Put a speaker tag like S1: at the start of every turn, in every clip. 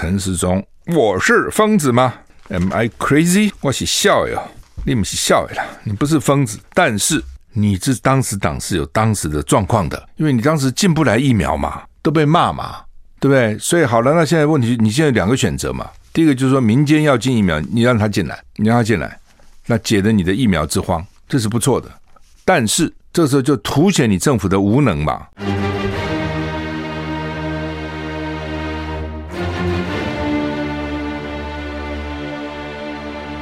S1: 陈时中，我是疯子吗？Am I crazy？我是笑呀，你不是笑呀，你不是疯子，但是你这当时党是有当时的状况的，因为你当时进不来疫苗嘛，都被骂嘛，对不对？所以好了，那现在问题，你现在两个选择嘛。第一个就是说民间要进疫苗，你让他进来，你让他进来，那解了你的疫苗之荒，这是不错的。但是这时候就凸显你政府的无能嘛。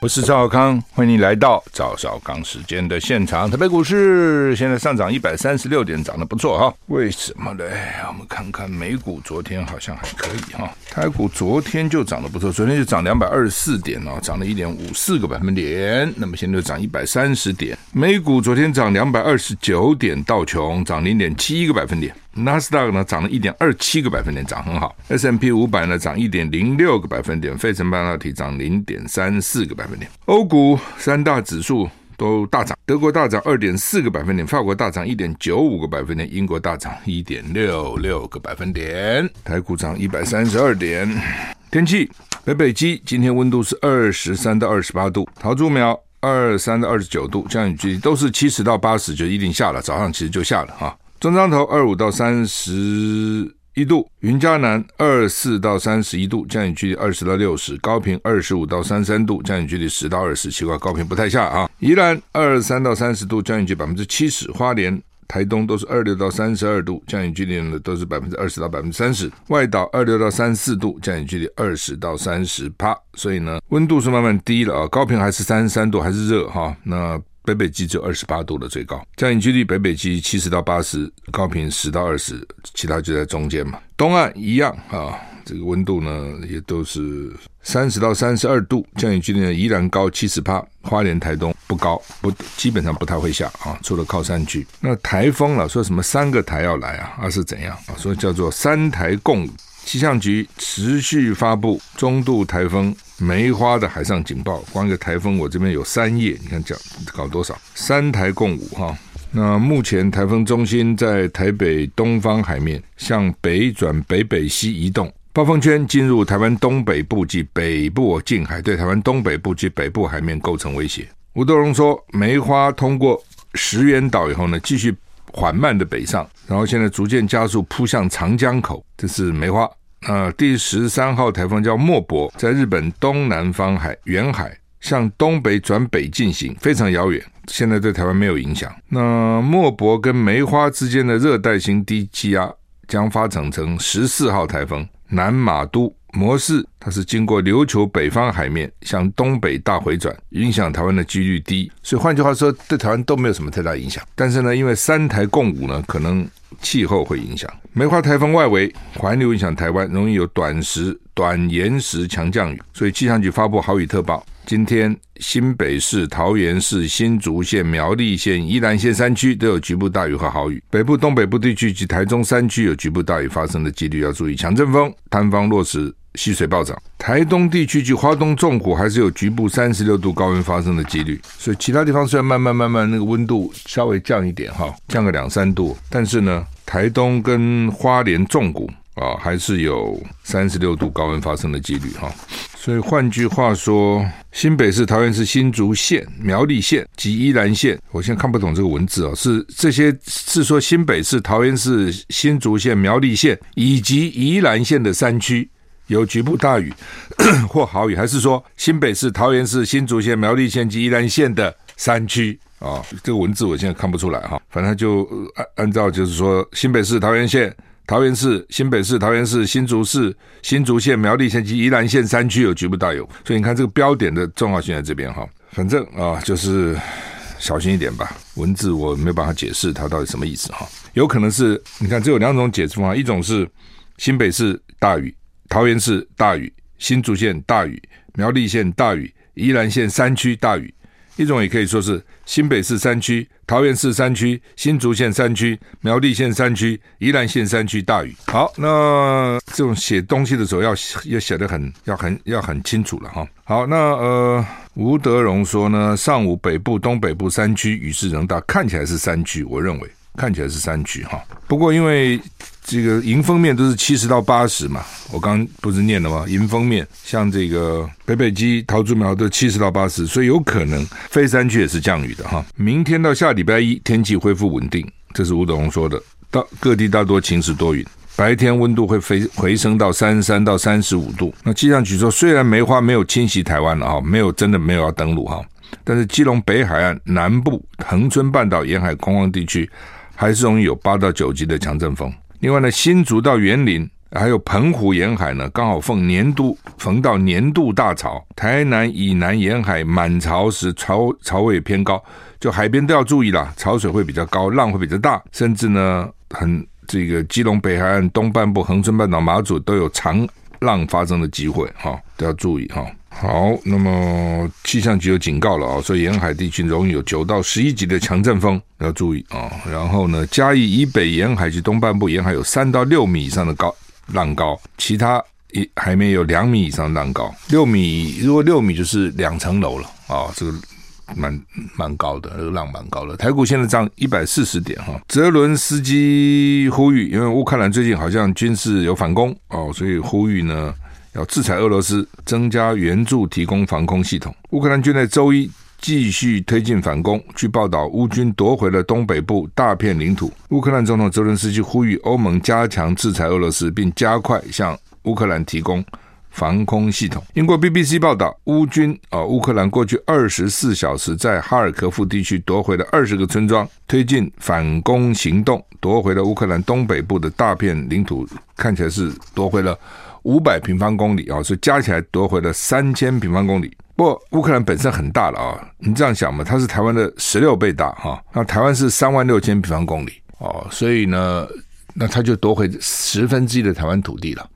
S1: 我是赵少康，欢迎你来到赵少康时间的现场。台北股市现在上涨一百三十六点，涨得不错哈。为什么呢？我们看看美股，昨天好像还可以哈。台股昨天就涨得不错，昨天就涨两百二十四点哦，涨了一点五四个百分点。那么现在就涨一百三十点。美股昨天涨两百二十九点，道琼涨零点七一个百分点。纳斯达克呢涨了一点二七个百分点，涨很好。S&P 五百呢涨一点零六个百分点，费城半导体涨零点三四个百分点。欧股三大指数都大涨，德国大涨二点四个百分点，法国大涨一点九五个百分点，英国大涨一点六六个百分点。台股涨一百三十二点。天气，北北基今天温度是二十三到二十八度，桃竹苗二三到二十九度，降雨距离都是七十到八十，就一定下了，早上其实就下了哈。中彰投二五到三十一度，云嘉南二四到三十一度，降雨距离二十到六十；高频二十五到三十三度，降雨距离十到二十。奇怪，高频不太下啊。宜兰二三到三十度，降雨距百分之七十；花莲、台东都是二六到三十二度，降雨距离呢都是百分之二十到百分之三十。外岛二六到三十四度，降雨距离二十到三十趴。所以呢，温度是慢慢低了啊。高频还是三十三度，还是热哈。那北北基只有二十八度的最高，降雨距离北北基七十到八十，高频十到二十，其他就在中间嘛。东岸一样啊，这个温度呢也都是三十到三十二度，降雨距离呢依然高七十趴，花莲台东不高，不基本上不太会下啊，除了靠山区。那台风了，说什么三个台要来啊，啊是怎样啊？所以叫做三台共舞。气象局持续发布中度台风梅花的海上警报，光一个台风我这边有三页，你看讲搞多少？三台共舞哈。那目前台风中心在台北东方海面，向北转北北西移动，暴风圈进入台湾东北部及北部近海，对台湾东北部及北部海面构成威胁。吴德荣说，梅花通过石垣岛以后呢，继续缓慢的北上，然后现在逐渐加速扑向长江口，这是梅花。呃，第十三号台风叫莫博，在日本东南方海远海向东北转北进行，非常遥远，现在对台湾没有影响。那莫博跟梅花之间的热带型低气压将发展成十四号台风南马都模式，它是经过琉球北方海面向东北大回转，影响台湾的几率低。所以换句话说，对台湾都没有什么太大影响。但是呢，因为三台共舞呢，可能。气候会影响梅花台风外围环流影响台湾，容易有短时、短延时强降雨，所以气象局发布豪雨特报。今天新北市、桃园市、新竹县、苗栗县、宜兰县山区都有局部大雨和豪雨，北部、东北部地区及台中山区有局部大雨发生的几率要注意。强阵风，摊方落石。溪水暴涨，台东地区及花东纵谷还是有局部三十六度高温发生的几率，所以其他地方虽然慢慢慢慢那个温度稍微降一点哈，降个两三度，但是呢，台东跟花莲纵谷啊还是有三十六度高温发生的几率哈。所以换句话说，新北市、桃园市、新竹县、苗栗县及宜兰县，我现在看不懂这个文字哦，是这些是说新北市、桃园市、新竹县、苗栗县以及宜兰县的山区。有局部大雨 或豪雨，还是说新北市、桃园市、新竹县、苗栗县及宜兰县的山区啊？这个文字我现在看不出来哈。反正就按按照就是说，新北市、桃园县、桃园市、新北市、桃园市、新竹市、新竹县、苗栗县及宜兰县山区有局部大雨。所以你看这个标点的重要性在这边哈。反正啊，就是小心一点吧。文字我没有办法解释它到底什么意思哈。有可能是你看，只有两种解释方法，一种是新北市大雨。桃园市大雨，新竹县大雨，苗栗县大雨，宜兰县山区大雨，一种也可以说是新北市山区、桃园市山区、新竹县山区、苗栗县山区、宜兰县山区大雨。好，那这种写东西的时候要要写的很要很要很清楚了哈。好，那呃，吴德荣说呢，上午北部、东北部山区雨势仍大，看起来是山区，我认为看起来是山区哈。不过因为这个迎风面都是七十到八十嘛，我刚不是念了吗？迎风面像这个北北基、桃竹苗都七十到八十，所以有可能非山区也是降雨的哈。明天到下礼拜一天气恢复稳定，这是吴德荣说的。到各地大多晴时多云，白天温度会飞回升到三十三到三十五度。那气象局说，虽然梅花没有侵袭台湾了哈，没有真的没有要登陆哈，但是基隆北海岸南部、恒春半岛沿海空旷地区还是容易有八到九级的强阵风。另外呢，新竹到园林，还有澎湖沿海呢，刚好逢年度逢到年度大潮。台南以南沿海满潮时潮潮位偏高，就海边都要注意啦，潮水会比较高，浪会比较大，甚至呢，很这个基隆北海岸东半部、恒春半岛、马祖都有长浪发生的机会，哈，都要注意哈。好，那么气象局有警告了啊，所以沿海地区容易有九到十一级的强阵风，要注意啊。然后呢，嘉义以北沿海及东半部沿海有三到六米以上的高浪高，其他一海面有两米以上的浪高。六米，如果六米就是两层楼了啊，这个蛮蛮高的，这个浪蛮高的。台股现在涨一百四十点哈。泽伦斯基呼吁，因为乌克兰最近好像军事有反攻哦，所以呼吁呢。要制裁俄罗斯，增加援助，提供防空系统。乌克兰军队周一继续推进反攻。据报道，乌军夺回了东北部大片领土。乌克兰总统泽伦斯基呼吁欧盟加强制裁俄罗斯，并加快向乌克兰提供防空系统。英国 BBC 报道，乌军啊，乌克兰过去二十四小时在哈尔科夫地区夺回了二十个村庄，推进反攻行动，夺回了乌克兰东北部的大片领土，看起来是夺回了。五百平方公里啊，所以加起来夺回了三千平方公里。不过乌克兰本身很大了啊，你这样想嘛，它是台湾的十六倍大哈。那台湾是三万六千平方公里哦，所以呢，那它就夺回十分之一的台湾土地了。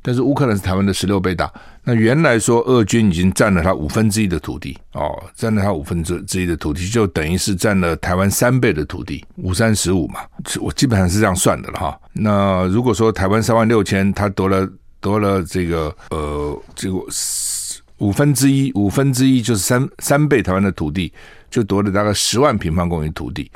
S1: 但是乌克兰是台湾的十六倍大，那原来说俄军已经占了它五分之一的土地哦，占了它五分之之一的土地，就等于是占了台湾三倍的土地，五三十五嘛，我基本上是这样算的了哈。那如果说台湾三万六千，它夺了。夺了这个呃，这个五分之一，五分之一就是三三倍台湾的土地，就夺了大概十万平方公里土地。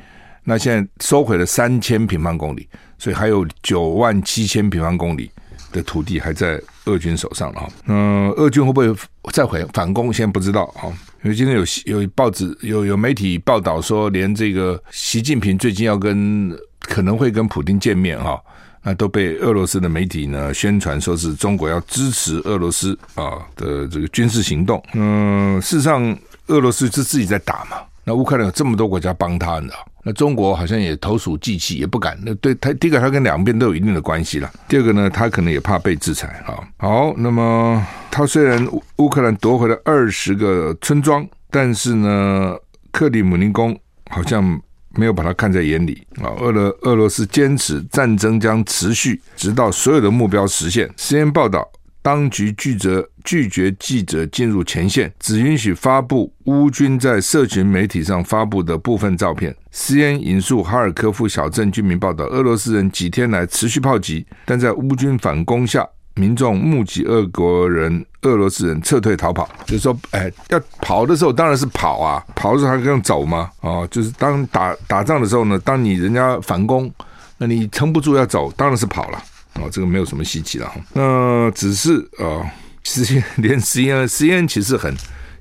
S1: 那现在收回了三千平方公里，所以还有九万七千平方公里的土地还在俄军手上了哈。嗯，俄军会不会再回反攻？现在不知道啊。因为今天有有报纸有有媒体报道说，连这个习近平最近要跟可能会跟普京见面哈。那都被俄罗斯的媒体呢宣传说是中国要支持俄罗斯啊的这个军事行动。嗯，事实上俄罗斯是自己在打嘛。那乌克兰有这么多国家帮他，你知道？那中国好像也投鼠忌器，也不敢。那对他第一个，他跟两边都有一定的关系了。第二个呢，他可能也怕被制裁啊。好，那么他虽然乌克兰夺回了二十个村庄，但是呢，克里姆林宫好像。没有把它看在眼里啊！俄罗俄罗斯坚持战争将持续，直到所有的目标实现。CN 报道，当局拒绝拒绝记者进入前线，只允许发布乌军在社群媒体上发布的部分照片。CNN 引述哈尔科夫小镇居民报道，俄罗斯人几天来持续炮击，但在乌军反攻下。民众目击俄国人、俄罗斯人撤退逃跑，就是说，哎，要跑的时候当然是跑啊，跑的时候还可以走吗？哦，就是当打打仗的时候呢，当你人家反攻，那你撑不住要走，当然是跑了。哦，这个没有什么稀奇了。那只是呃，实际 连 CNN，CNN 其实很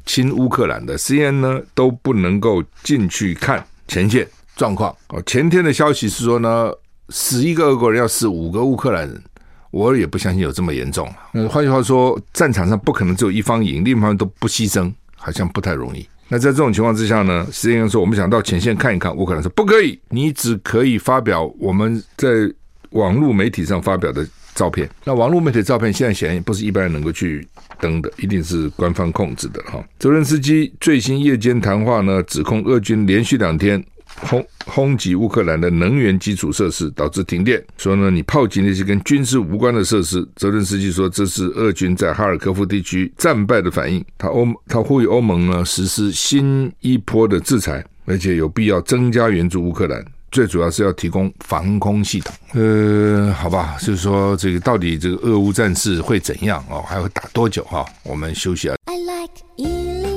S1: 亲乌克兰的，CNN 呢都不能够进去看前线状况。哦，前天的消息是说呢，死一个俄国人要死五个乌克兰人。我也不相信有这么严重。那换句话说，战场上不可能只有一方赢，另一方都不牺牲，好像不太容易。那在这种情况之下呢，实际上说，我们想到前线看一看，乌克兰说不可以，你只可以发表我们在网络媒体上发表的照片。那网络媒体照片现在显然也不是一般人能够去登的，一定是官方控制的哈。泽连斯基最新夜间谈话呢，指控俄军连续两天轰轰击乌克兰的能源基础设施，导致停电。说呢，你炮击那些跟军事无关的设施。泽伦斯基说，这是俄军在哈尔科夫地区战败的反应。他欧他呼吁欧盟呢实施新一波的制裁，而且有必要增加援助乌克兰。最主要是要提供防空系统。呃，好吧，就是说这个到底这个俄乌战事会怎样哦？还会打多久哈？我们休息啊。I like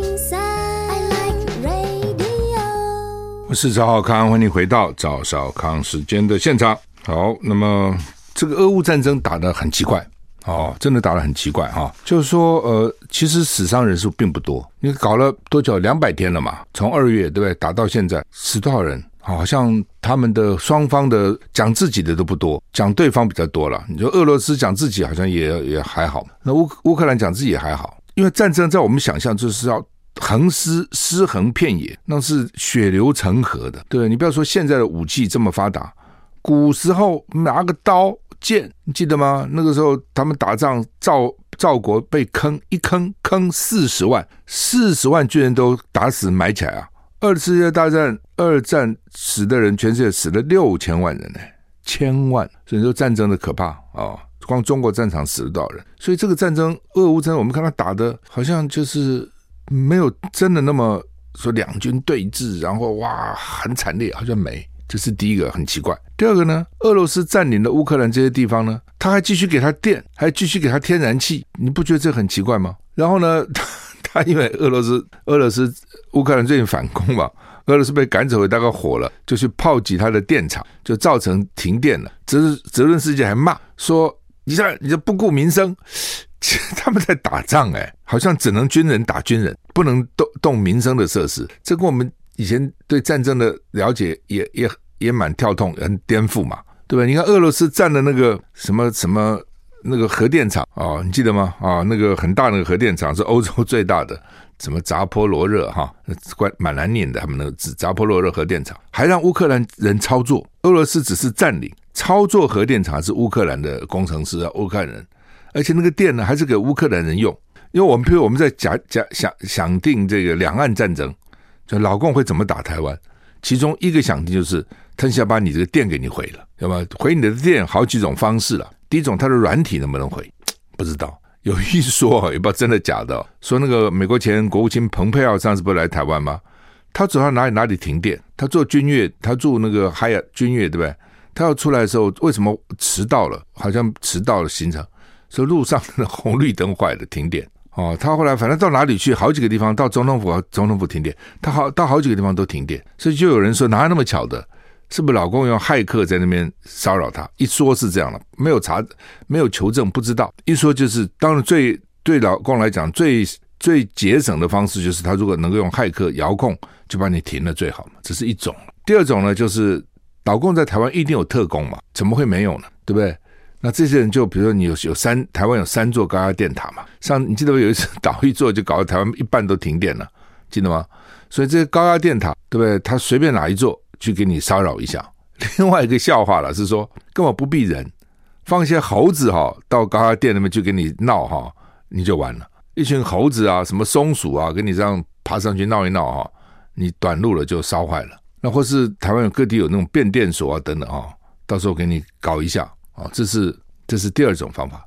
S1: 是赵少康，欢迎回到赵少康时间的现场。好，那么这个俄乌战争打得很奇怪哦，真的打得很奇怪哈。就是说，呃，其实死伤人数并不多，你搞了多久？两百天了嘛，从二月对不对？打到现在，死多少人？好像他们的双方的讲自己的都不多，讲对方比较多了。你说俄罗斯讲自己好像也也还好，那乌乌克兰讲自己也还好，因为战争在我们想象就是要横尸尸横遍野，那是血流成河的。对，你不要说现在的武器这么发达，古时候拿个刀剑，你记得吗？那个时候他们打仗，赵赵国被坑一坑坑四十万，四十万军人都打死埋起来啊。二次世界大战，二战死的人，全世界死了六千万人呢，千万。所以说战争的可怕啊、光中国战场死了多少人？所以这个战争，俄乌战争，我们看他打的，好像就是没有真的那么说两军对峙，然后哇很惨烈，好像没。这是第一个很奇怪。第二个呢，俄罗斯占领了乌克兰这些地方呢，他还继续给他电，还继续给他天然气，你不觉得这很奇怪吗？然后呢，他他因为俄罗斯俄罗斯。乌克兰最近反攻嘛，俄罗斯被赶走回大概火了，就去炮击他的电厂，就造成停电了。泽泽伦斯基还骂说：“你这你这不顾民生，其 实他们在打仗哎，好像只能军人打军人，不能动动民生的设施。这跟我们以前对战争的了解也也也蛮跳痛，很颠覆嘛，对吧？你看俄罗斯占的那个什么什么那个核电厂啊、哦，你记得吗？啊、哦，那个很大那个核电厂是欧洲最大的。”什么扎波罗热哈，怪蛮难念的，他们那个字扎波罗热核电厂还让乌克兰人操作，俄罗斯只是占领，操作核电厂是乌克兰的工程师啊，乌克兰人，而且那个电呢还是给乌克兰人用，因为我们譬如我们在假假想想定这个两岸战争，就老共会怎么打台湾，其中一个想定就是他想把你这个电给你毁了，对吧？毁你的电好几种方式了，第一种它的软体能不能毁，不知道。有一说，也不知道真的假的。说那个美国前国务卿蓬佩奥上次不是来台湾吗？他走到哪里哪里停电。他坐军乐，他住那个海雅君悦，对不对？他要出来的时候，为什么迟到了？好像迟到了行程，说路上的红绿灯坏了，停电。哦，他后来反正到哪里去，好几个地方，到总统府，总统府停电。他好到好几个地方都停电，所以就有人说哪有那么巧的？是不是老公用骇客在那边骚扰他？一说是这样了，没有查，没有求证，不知道。一说就是，当然最对老公来讲最最节省的方式，就是他如果能够用骇客遥控，就把你停了最好嘛。这是一种。第二种呢，就是老公在台湾一定有特工嘛，怎么会没有呢？对不对？那这些人就比如说你有有三台湾有三座高压电塔嘛，上你记得有一次倒一座就搞得台湾一半都停电了，记得吗？所以这些高压电塔，对不对？他随便哪一座。去给你骚扰一下。另外一个笑话了，是说根本不必人，放一些猴子哈到高压电那边去给你闹哈，你就完了。一群猴子啊，什么松鼠啊，跟你这样爬上去闹一闹哈，你短路了就烧坏了。那或是台湾有各地有那种变电所啊等等啊，到时候给你搞一下啊，这是这是第二种方法。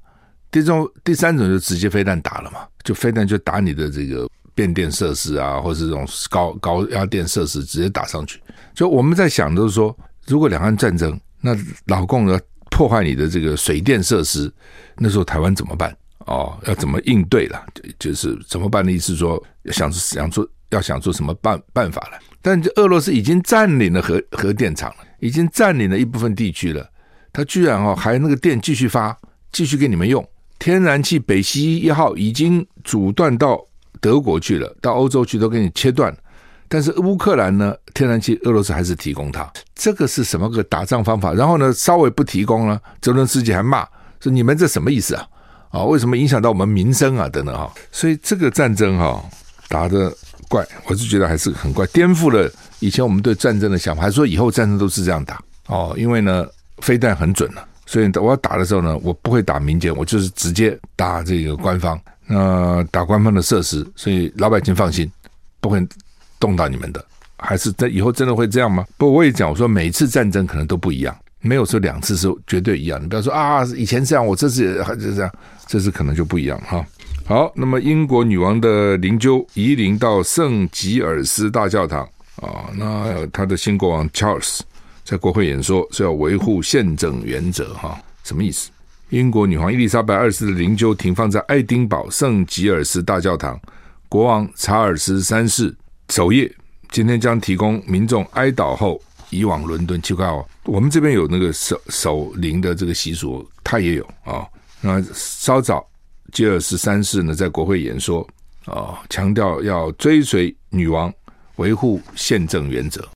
S1: 第种第三种就直接飞弹打了嘛，就飞弹就打你的这个。变电设施啊，或是这种高高压电设施，直接打上去。就我们在想，就是说，如果两岸战争，那老共要破坏你的这个水电设施，那时候台湾怎么办？哦，要怎么应对了？就就是怎么办的意思说，说想想出要想出什么办办法来。但俄罗斯已经占领了核核电厂了，已经占领了一部分地区了，他居然哦还那个电继续发，继续给你们用。天然气北溪一号已经阻断到。德国去了，到欧洲去都给你切断，但是乌克兰呢？天然气俄罗斯还是提供它，这个是什么个打仗方法？然后呢，稍微不提供了，泽伦斯基还骂说：“你们这什么意思啊？啊，为什么影响到我们民生啊？等等哈。”所以这个战争哈打得怪，我是觉得还是很怪，颠覆了以前我们对战争的想法，还说以后战争都是这样打哦？因为呢，飞弹很准了，所以我要打的时候呢，我不会打民间，我就是直接打这个官方。那、打官方的设施，所以老百姓放心，不会动到你们的。还是在以后真的会这样吗？不，我也讲，我说每次战争可能都不一样，没有说两次是绝对一样。你不要说啊，以前这样，我这次还是这样，这次可能就不一样哈。好，那么英国女王的灵柩移灵到圣吉尔斯大教堂啊，那他的新国王 Charles 在国会演说是要维护宪政原则哈，什么意思？英国女皇伊丽莎白二世的灵柩停放在爱丁堡圣吉尔斯大教堂，国王查尔斯三世守夜。今天将提供民众哀悼后移往伦敦。奇怪哦，我们这边有那个守守灵的这个习俗，他也有啊、那稍早，吉尔斯三世呢在国会演说啊、强调要追随女王，维护宪政原则。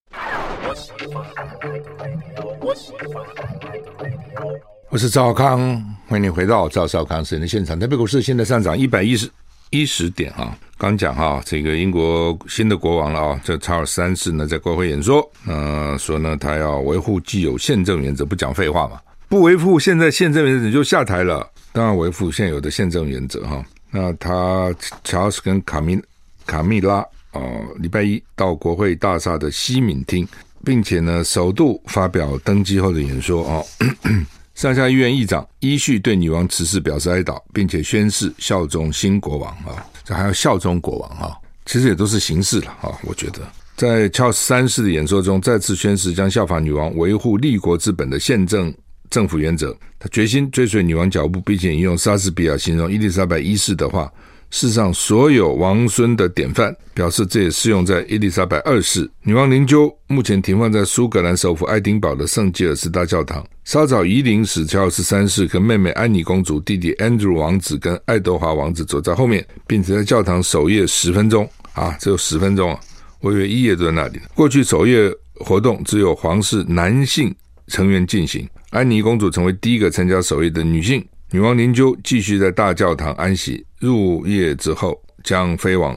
S1: 我是赵康，欢迎你回到赵少康私人的现场。台北股市现在上涨一百一十一十点啊！刚讲哈，这个英国新的国王了啊，这查尔斯三世呢在国会演说，呃，说呢他要维护既有宪政原则，不讲废话嘛，不维护现在宪政原则就下台了。当然维护现有的宪政原则哈。那他查尔斯跟卡米卡米拉啊，礼拜一到国会大厦的西敏厅，并且呢首度发表登基后的演说啊。上下议院议长依序对女王辞世表示哀悼，并且宣誓效忠新国王啊，这还要效忠国王啊，其实也都是形式了啊。我觉得，在乔三世的演说中，再次宣誓将效法女王，维护立国之本的宪政政府原则。他决心追随女王脚步，并且引用莎士比亚形容伊丽莎白一世的话。世上所有王孙的典范，表示这也适用在伊丽莎白二世。女王灵柩目前停放在苏格兰首府爱丁堡的圣吉尔斯大教堂。稍早移灵时，乔尔斯三世跟妹妹安妮公主、弟弟 Andrew 王子跟爱德华王子走在后面，并且在教堂守夜十分钟。啊，只有十分钟啊！我以为一夜都在那里。过去守夜活动只有皇室男性成员进行，安妮公主成为第一个参加守夜的女性。女王灵柩继续在大教堂安息，入夜之后将飞往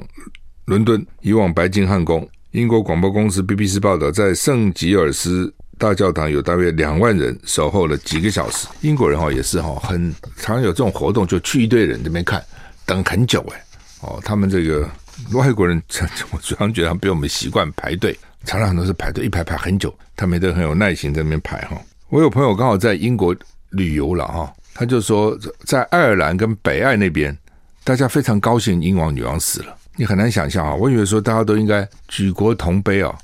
S1: 伦敦，移往白金汉宫。英国广播公司 BBC 报道，在圣吉尔斯大教堂有大约两万人守候了几个小时。英国人哈也是哈，很常有这种活动，就去一堆人这边看，等很久哎。哦，他们这个外国人，我常觉得他比我们习惯排队，常常都是排队一排排很久，他们都很有耐心在那边排哈。我有朋友刚好在英国旅游了哈。他就说，在爱尔兰跟北爱那边，大家非常高兴英王女王死了。你很难想象啊，我以为说大家都应该举国同悲啊，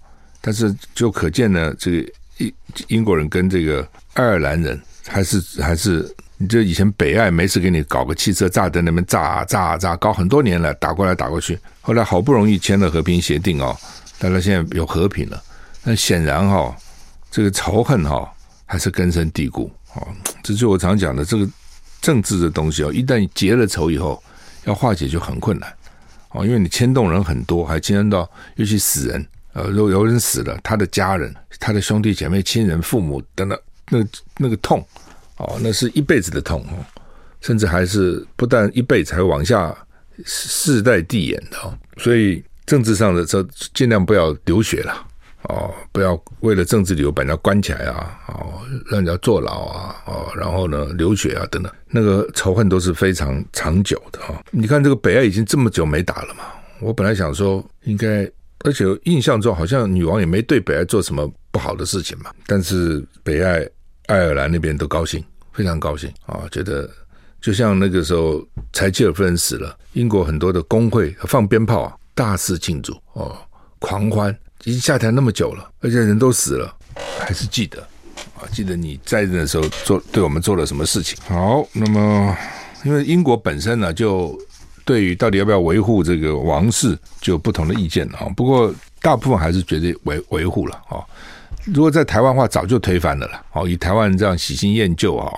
S1: 但是就可见呢，这个英英国人跟这个爱尔兰人还是 还是，你这以前北爱没事给你搞个汽车炸弹，那边炸炸炸，搞很多年了，打过来打过去，后来好不容易签了和平协定哦，大家现在有和平了，那显然哈，这个仇恨哈还是根深蒂固。哦，这就我常讲的这个政治的东西哦，一旦结了仇以后，要化解就很困难哦，因为你牵动人很多，还牵动到尤其死人，呃，如果有人死了，他的家人、他的兄弟姐妹、亲人、父母等等，那那个痛哦，那是一辈子的痛哦，甚至还是不但一辈子，还往下世代递延的哦，所以政治上的这尽量不要流血了。哦，不要为了政治理由把人家关起来啊！哦，让人家坐牢啊！哦，然后呢，流血啊，等等，那个仇恨都是非常长久的哈。你看这个北爱已经这么久没打了嘛，我本来想说应该，而且印象中好像女王也没对北爱做什么不好的事情嘛。但是北爱爱尔兰那边都高兴，非常高兴啊，觉得就像那个时候柴契尔夫人死了，英国很多的工会放鞭炮啊，大肆庆祝哦，狂欢。已经下台那么久了，而且人都死了，还是记得啊？记得你在任的时候做对我们做了什么事情？好，那么因为英国本身呢，就对于到底要不要维护这个王室，就有不同的意见啊。不过大部分还是觉得维维护了啊。如果在台湾话，早就推翻了了。哦，以台湾这样喜新厌旧啊，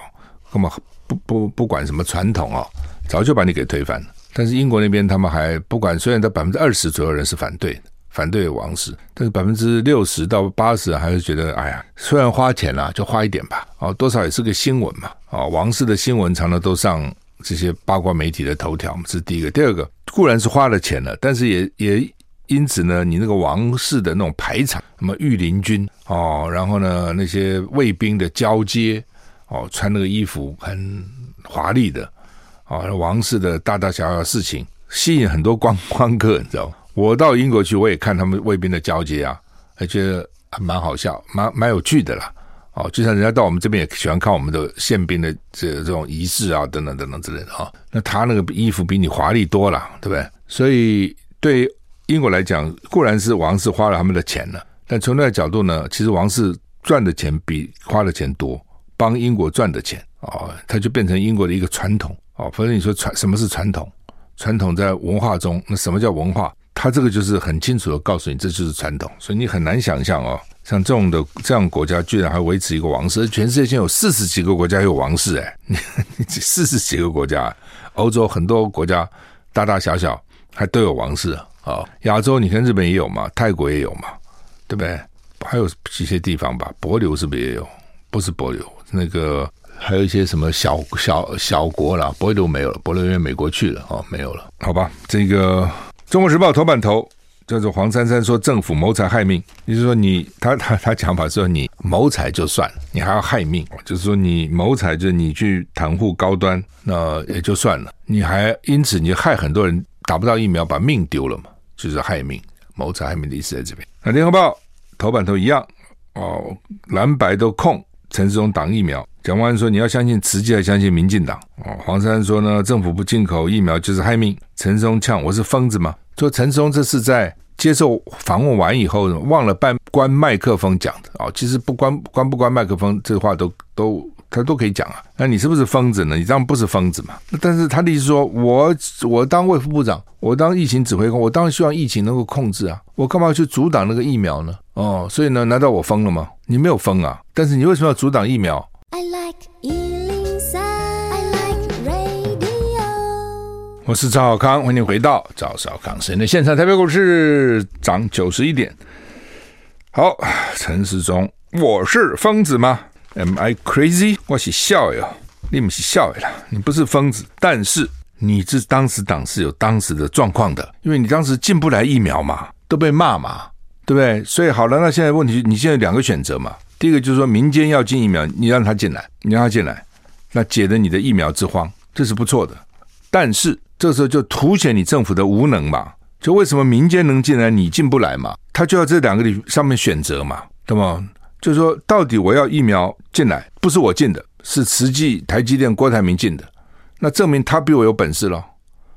S1: 根本不不不管什么传统啊，早就把你给推翻了。但是英国那边他们还不管，虽然在百分之二十左右人是反对的。反对王室，但是百分之六十到八十还是觉得，哎呀，虽然花钱了，就花一点吧，哦，多少也是个新闻嘛，哦，王室的新闻常常都上这些八卦媒体的头条，这是第一个。第二个固然是花了钱了，但是也也因此呢，你那个王室的那种排场，什么御林军哦，然后呢那些卫兵的交接哦，穿那个衣服很华丽的，哦，王室的大大小小事情，吸引很多观光客，你知道吗？我到英国去，我也看他们卫兵的交接啊，还觉得还蛮好笑，蛮蛮有趣的啦。哦，就像人家到我们这边也喜欢看我们的宪兵的这这种仪式啊，等等等等之类的哈。那他那个衣服比你华丽多了，对不对？所以对英国来讲，固然是王室花了他们的钱了，但从那个角度呢，其实王室赚的钱比花的钱多，帮英国赚的钱哦，它就变成英国的一个传统哦。反正你说传什么是传统？传统在文化中，那什么叫文化？他这个就是很清楚的告诉你，这就是传统，所以你很难想象哦，像这种的这样国家居然还维持一个王室，全世界现在有四十几个国家有王室哎，四十几个国家，欧洲很多国家大大小小还都有王室啊，哦，亚洲你看日本也有嘛，泰国也有嘛，对不对？还有一些地方吧，帛琉是不是也有？不是帛琉，那个还有一些什么小小小国啦，帛琉没有了，帛琉因为美国去了哦，没有了，好吧，这个。《中国时报》头版头叫做黄珊珊说政府谋财害命，也就是说你他他他讲法说你谋财就算了，你还要害命，就是说你谋财就是你去袒护高端，那也就算了，你还因此你害很多人打不到疫苗，把命丢了嘛，就是害命，谋财害命的意思在这边。那《联合报》头版头一样哦，蓝白都控陈世忠挡疫苗。蒋万安说：“你要相信慈济，还相信民进党？”哦，黄珊珊说呢：“政府不进口疫苗就是害命。”陈世忠呛：“我是疯子吗？”说陈时中这是在接受访问完以后忘了关关麦克风讲的啊、哦！其实不关关不关麦克风，这话都都他都可以讲啊。那你是不是疯子呢？你当然不是疯子嘛。但是他的意思说：“我我当卫副部长，我当疫情指挥官，我当然希望疫情能够控制啊！我干嘛要去阻挡那个疫苗呢？哦，所以呢，难道我疯了吗？你没有疯啊！但是你为什么要阻挡疫苗？” I like 我是赵少康，欢迎回到赵少康时间的现场。台北股市涨九十一点。好，陈时中，我是疯子吗？Am I crazy？我是笑呀，你不是笑呀，你不是疯子，但是你这当时党是有当时的状况的，因为你当时进不来疫苗嘛，都被骂嘛，对不对？所以好了，那现在问题，你现在两个选择嘛。第一个就是说，民间要进疫苗，你让他进来，你让他进来，那解了你的疫苗之荒，这是不错的。但是这时候就凸显你政府的无能嘛，就为什么民间能进来，你进不来嘛？他就要这两个里上面选择嘛，对吗？就是说，到底我要疫苗进来，不是我进的，是慈济、台积电、郭台铭进的，那证明他比我有本事了。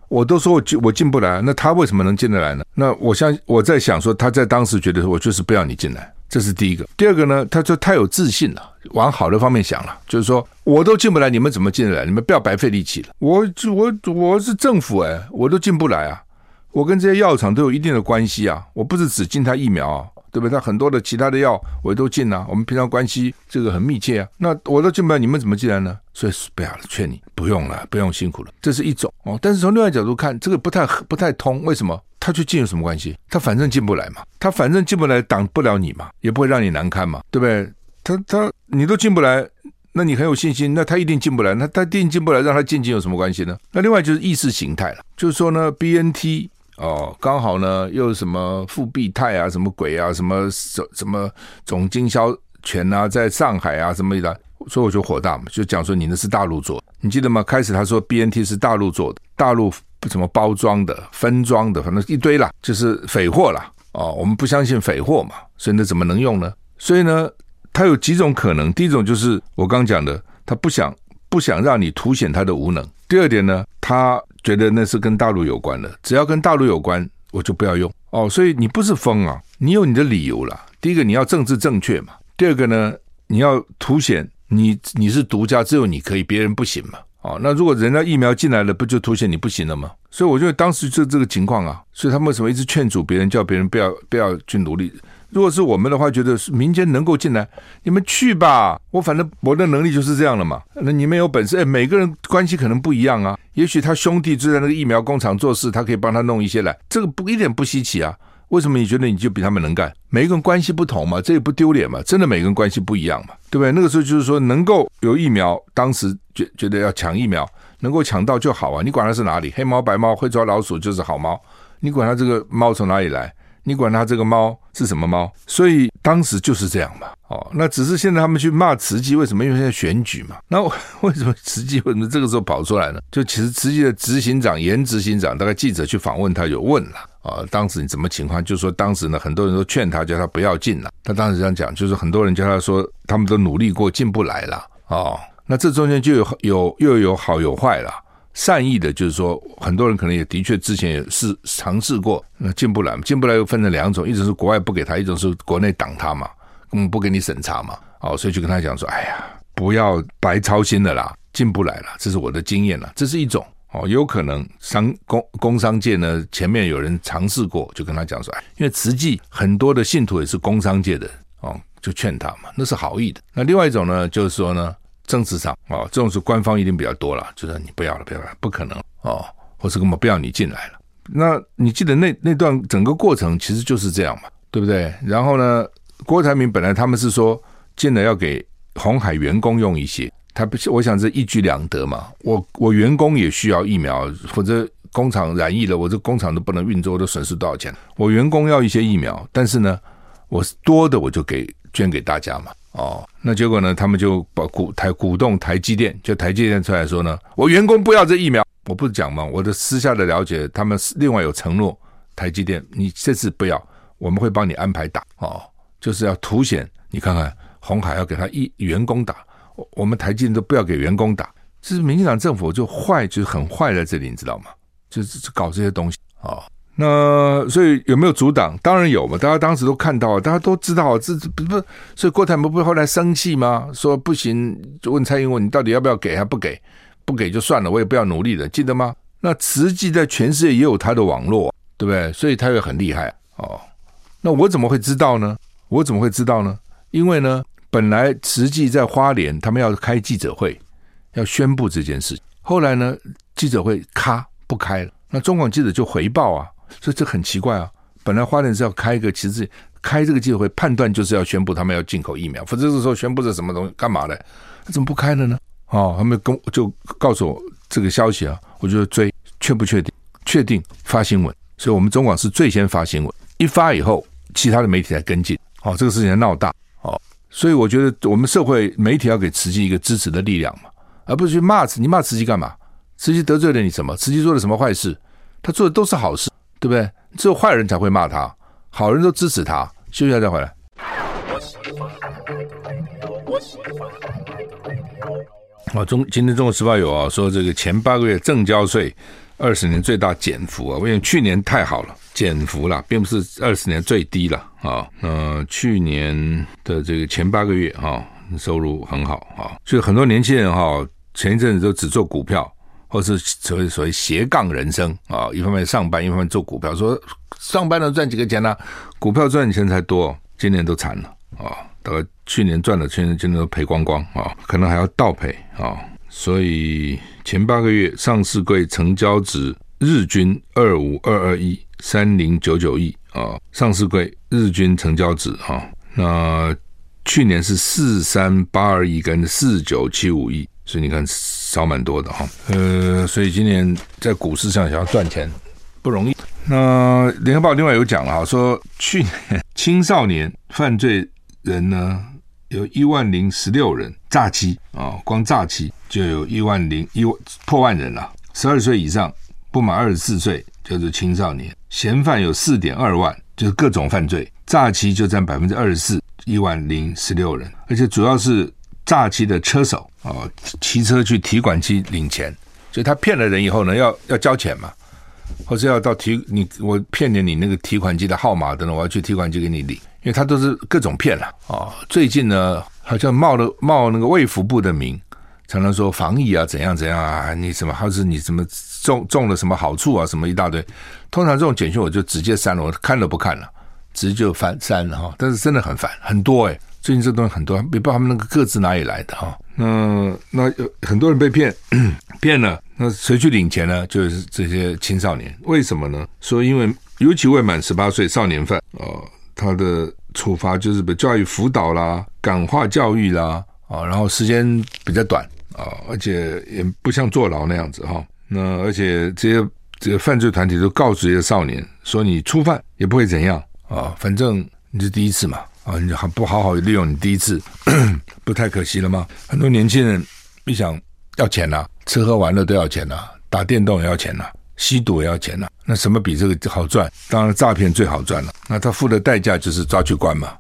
S1: 我都说我进我进不来，那他为什么能进得来呢？那我相我在想说，他在当时觉得我就是不要你进来。这是第一个，第二个呢？他就太有自信了，往好的方面想了，就是说我都进不来，你们怎么进得来？你们不要白费力气了。我我我是政府哎，我都进不来啊！我跟这些药厂都有一定的关系啊，我不是只进他疫苗啊，对不对？他很多的其他的药我都进啊，我们平常关系这个很密切啊。那我都进不来，你们怎么进来呢？所以不要了，劝你不用了，不用辛苦了。这是一种哦，但是从另外角度看，这个不太不太通，为什么？他去进有什么关系？他反正进不来嘛，他反正进不来挡不了你嘛，也不会让你难堪嘛，对不对？他他你都进不来，那你很有信心，那他一定进不来，那他一定进不来，让他进进有什么关系呢？那另外就是意识形态了，就是说呢，BNT 哦，刚好呢又什么复必泰啊，什么鬼啊，什么什什么总经销权啊，在上海啊什么的，所以我就火大嘛，就讲说你那是大陆做，你记得吗？开始他说 BNT 是大陆做的，大陆。不怎么包装的、分装的，反正一堆啦，就是匪货啦。哦，我们不相信匪货嘛，所以那怎么能用呢？所以呢，他有几种可能。第一种就是我刚讲的，他不想不想让你凸显他的无能。第二点呢，他觉得那是跟大陆有关的，只要跟大陆有关，我就不要用。哦，所以你不是疯啊，你有你的理由啦。第一个你要政治正确嘛，第二个呢，你要凸显你你是独家，只有你可以，别人不行嘛。哦，那如果人家疫苗进来了，不就凸显你不行了吗？所以我觉得当时就这个情况啊，所以他们为什么一直劝阻别人，叫别人不要不要去努力？如果是我们的话，觉得民间能够进来，你们去吧。我反正我的能力就是这样了嘛。那你们有本事，哎，每个人关系可能不一样啊。也许他兄弟就在那个疫苗工厂做事，他可以帮他弄一些来，这个不一点不稀奇啊。为什么你觉得你就比他们能干？每一个人关系不同嘛，这也不丢脸嘛。真的每个人关系不一样嘛，对不对？那个时候就是说，能够有疫苗，当时觉觉得要抢疫苗，能够抢到就好啊。你管它是哪里，黑猫白猫会抓老鼠就是好猫。你管它这个猫从哪里来？你管它这个猫是什么猫？所以当时就是这样嘛。哦，那只是现在他们去骂慈济，为什么？因为现在选举嘛。那 为什么慈济为什么这个时候跑出来呢？就其实慈济的执行长严执行长，大概记者去访问他有问了。啊，当时你怎么情况？就是说当时呢，很多人都劝他，叫他不要进了。他当时这样讲，就是很多人叫他说，他们都努力过，进不来了。哦，那这中间就有有又有好有坏了。善意的，就是说很多人可能也的确之前也是尝试过，那进不来，进不来又分成两种，一种是国外不给他，一种是国内挡他嘛，根本不给你审查嘛。哦，所以就跟他讲说，哎呀，不要白操心的啦，进不来了，这是我的经验了，这是一种。哦，有可能商工工商界呢，前面有人尝试过，就跟他讲说，哎，因为慈济很多的信徒也是工商界的，哦，就劝他嘛，那是好意的。那另外一种呢，就是说呢，政治上，哦，这种是官方一定比较多了，就是你不要了，不要了，不可能哦，或是根本不要你进来了。那你记得那那段整个过程其实就是这样嘛，对不对？然后呢，郭台铭本来他们是说进来要给红海员工用一些。他不，我想这一举两得嘛。我我员工也需要疫苗，否则工厂染疫了，我这工厂都不能运作，我都损失多少钱？我员工要一些疫苗，但是呢，我多的我就给捐给大家嘛。哦，那结果呢，他们就把鼓台鼓动台积电，就台积电出来说呢，我员工不要这疫苗。我不是讲嘛，我的私下的了解，他们另外有承诺，台积电你这次不要，我们会帮你安排打。哦，就是要凸显，你看看红海要给他一员工打。我们台积都不要给员工打，这是民进党政府就坏，就是很坏在这里，你知道吗？就是搞这些东西啊、那所以有没有阻挡？当然有嘛，大家当时都看到，大家都知道，这不不，所以郭台铭不是后来生气吗？说不行，就问蔡英文，你到底要不要给？还不给？不给就算了，我也不要努力了，记得吗？那慈济在全世界也有他的网络，对不对？所以他也很厉害哦。那我怎么会知道呢？我怎么会知道呢？因为呢。本来实际在花莲，他们要开记者会，要宣布这件事。后来呢，记者会咔不开了，那中广记者就回报啊，所以这很奇怪啊。本来花莲是要开一个，其实开这个记者会，判断就是要宣布他们要进口疫苗，否则这时候宣布这什么东西干嘛的？怎么不开了呢？哦，他们跟就告诉我这个消息啊，我就追，确不确定？确定发新闻，所以我们中广是最先发新闻，一发以后，其他的媒体才跟进。哦，这个事情闹大哦。所以我觉得我们社会媒体要给慈济一个支持的力量嘛，而不是去骂慈，你骂慈济干嘛？慈济得罪了你什么？慈济做了什么坏事？他做的都是好事，对不对？只有坏人才会骂他，好人都支持他。休息一下再回来。啊，中今天《中国时报》有啊，说这个前八个月证交税二十年最大减幅啊，因为去年太好了。减幅了，并不是二十年最低了啊。那去年的这个前八个月哈，收入很好啊。所以很多年轻人哈，前一阵子都只做股票，或是所谓所谓斜杠人生啊，一方面上班，一方面做股票。说上班能赚几个钱呢？股票赚钱才多，今年都惨了啊。大概去年赚的钱，今年都赔光光啊，可能还要倒赔啊。所以前八个月上市柜成交值日均二五二二亿。三零九九亿啊，上市柜日均成交值哈，那去年是四三八二亿跟四九七五亿，所以你看少蛮多的哈。呃，所以今年在股市上想要赚钱不容易。那联合报另外有讲了，说去年青少年犯罪人呢有一万零十六人，诈欺啊，光诈欺就有一万零一万破万人了，十二岁以上不满二十四岁。就是青少年。嫌犯有四点二万，就是各种犯罪，诈欺就占百分之二十四，一万零十六人，而且主要是诈欺的车手啊，骑车去提款机领钱，所以他骗了人以后呢，要要交钱嘛，或是要到提你我骗你你那个提款机的号码等等，我要去提款机给你领，因为他都是各种骗了啊。最近呢，好像冒了冒那个卫福部的名。常常说防疫啊，怎样怎样啊？你什么，还是你什么中中了什么好处啊？什么一大堆。通常这种简讯我就直接删了，我看都不看了，直接就翻删了哈。但是真的很烦，很多哎。最近这东西很多，也不知道他们那个个资哪里来的哈。那那有很多人被骗 骗了，那谁去领钱呢？就是这些青少年。为什么呢？说因为尤其未满十八岁少年犯啊，他的处罚就是被教育辅导啦、感化教育啦啊，然后时间比较短。啊，而且也不像坐牢那样子哈。那而且这些这个犯罪团体都告诉这些少年说，你初犯也不会怎样啊，反正你是第一次嘛啊，你还不好好利用你第一次，不太可惜了吗？很多年轻人一想要钱呐、吃喝玩乐都要钱呐、打电动也要钱呐、吸毒也要钱呐、啊。那什么比这个好赚？当然诈骗最好赚了。那他付的代价就是抓去关嘛。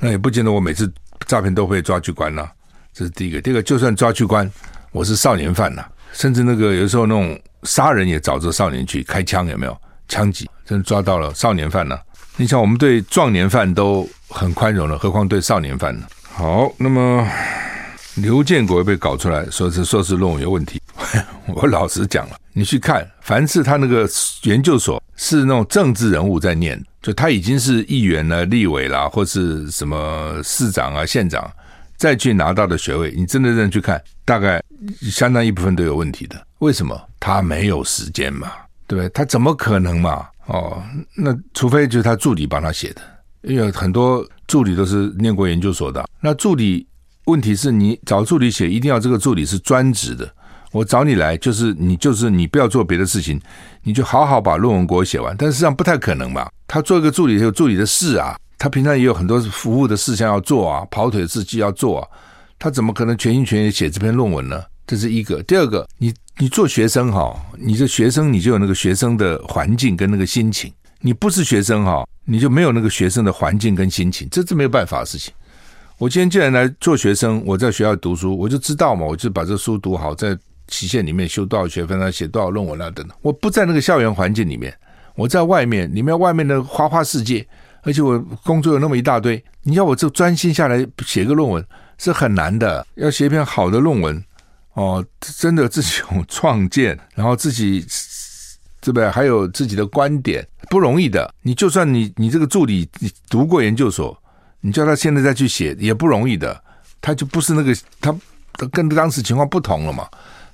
S1: 那也不见得我每次诈骗都会抓去关呐、啊。这是第一个。第二个，就算抓去关，我是少年犯呐、甚至那个有时候那种杀人也找着少年去开枪，有没有？枪击真抓到了少年犯呢、你想，我们对壮年犯都很宽容了，何况对少年犯呢？好，那么刘建国被搞出来说是硕士论文有问题。我老实讲了，你去看，凡是他那个研究所是那种政治人物在念，就他已经是议员了、立委啦，或是什么市长啊、县长，再去拿到的学位，你真的认真去看，大概相当一部分都有问题的。为什么？他没有时间嘛。对不对？他怎么可能嘛？哦，那除非就是他助理帮他写的，因为很多助理都是念过研究所的。那助理问题是你找助理写，一定要这个助理是专职的。我找你来就是你就是你不要做别的事情，你就好好把论文给我写完。但实际上不太可能嘛。他做一个助理有助理的事啊，他平常也有很多服务的事项要做啊，跑腿的事情要做啊，他怎么可能全心全意写这篇论文呢？这是一个。第二个，你。你做学生哈，你这学生你就有那个学生的环境跟那个心情。你不是学生哈，你就没有那个学生的环境跟心情，这是没有办法的事情。我今天既然来做学生，我在学校读书，我就知道嘛，我就把这书读好，在期限里面修多少学分啊，写多少论文啊等等。我不在那个校园环境里面，我在外面，里面外面的花花世界，而且我工作有那么一大堆，你要我这专心下来写个论文是很难的，要写一篇好的论文。哦，真的自己有创建，然后自己对不对？还有自己的观点，不容易的。你就算你你这个助理你读过研究所，你叫他现在再去写也不容易的。他就不是那个他跟当时情况不同了嘛。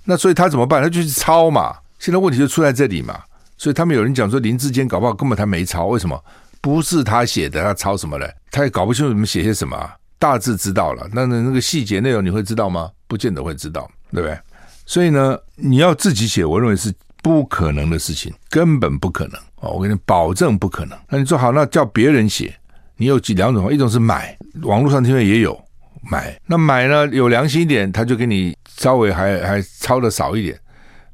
S1: 那所以他怎么办？他就去抄嘛。现在问题就出在这里嘛。所以他们有人讲说林志坚搞不好根本他没抄，为什么？不是他写的，他抄什么嘞？他也搞不清楚你们写些什么。大致知道了，那那那个细节内容你会知道吗？不见得会知道。对不对？所以呢，你要自己写，我认为是不可能的事情，根本不可能哦！我跟你保证不可能。那你说好，那叫别人写，你有几两种？一种是买，网络上听说也有买。那买呢，有良心一点，他就给你稍微还还抄的少一点；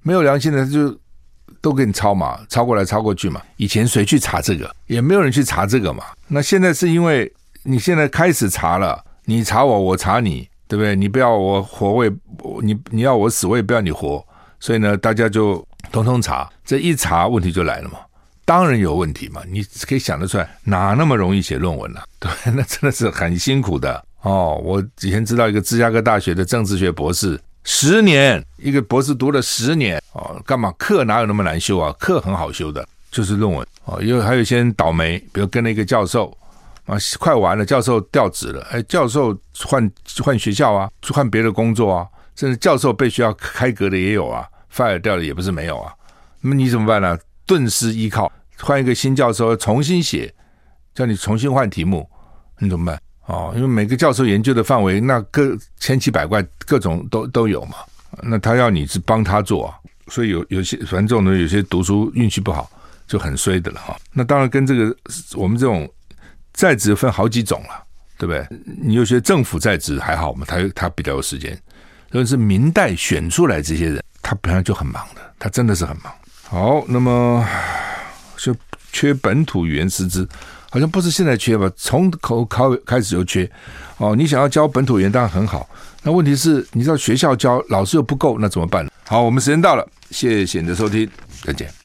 S1: 没有良心的，他就都给你抄嘛，抄过来抄过去嘛。以前谁去查这个？也没有人去查这个嘛。那现在是因为你现在开始查了，你查我，我查你。对不对？你不要我活，我也你你要我死，我也不要你活。所以呢，大家就通通查，这一查问题就来了嘛。当然有问题嘛，你可以想得出来，哪那么容易写论文呢、对，那真的是很辛苦的哦。我以前知道一个芝加哥大学的政治学博士，十年一个博士读了十年哦，干嘛？课哪有那么难修啊？课很好修的，就是论文哦。因为还有一些人倒霉，比如跟了一个教授。啊，快完了，教授调职了，哎，教授换换学校啊，换别的工作啊，甚至教授被学校开革的也有啊，fire 掉的也不是没有啊。那么你怎么办呢？顿失依靠，换一个新教授重新写，叫你重新换题目，你怎么办？哦，因为每个教授研究的范围那各千奇百怪，各种都都有嘛。那他要你是帮他做，所以有有些反正这种呢，有些读书运气不好就很衰的了哈。那当然跟这个我们这种。在职分好几种了，对不对？你有些政府在职还好嘛，他他比较有时间。如果是明代选出来这些人，他本来就很忙的，他真的是很忙。好，那么缺本土语言师资，好像不是现在缺吧？从口考开始就缺。哦，你想要教本土语言当然很好，那问题是你知道学校教老师又不够，那怎么办？好，我们时间到了，谢谢你的收听，再见。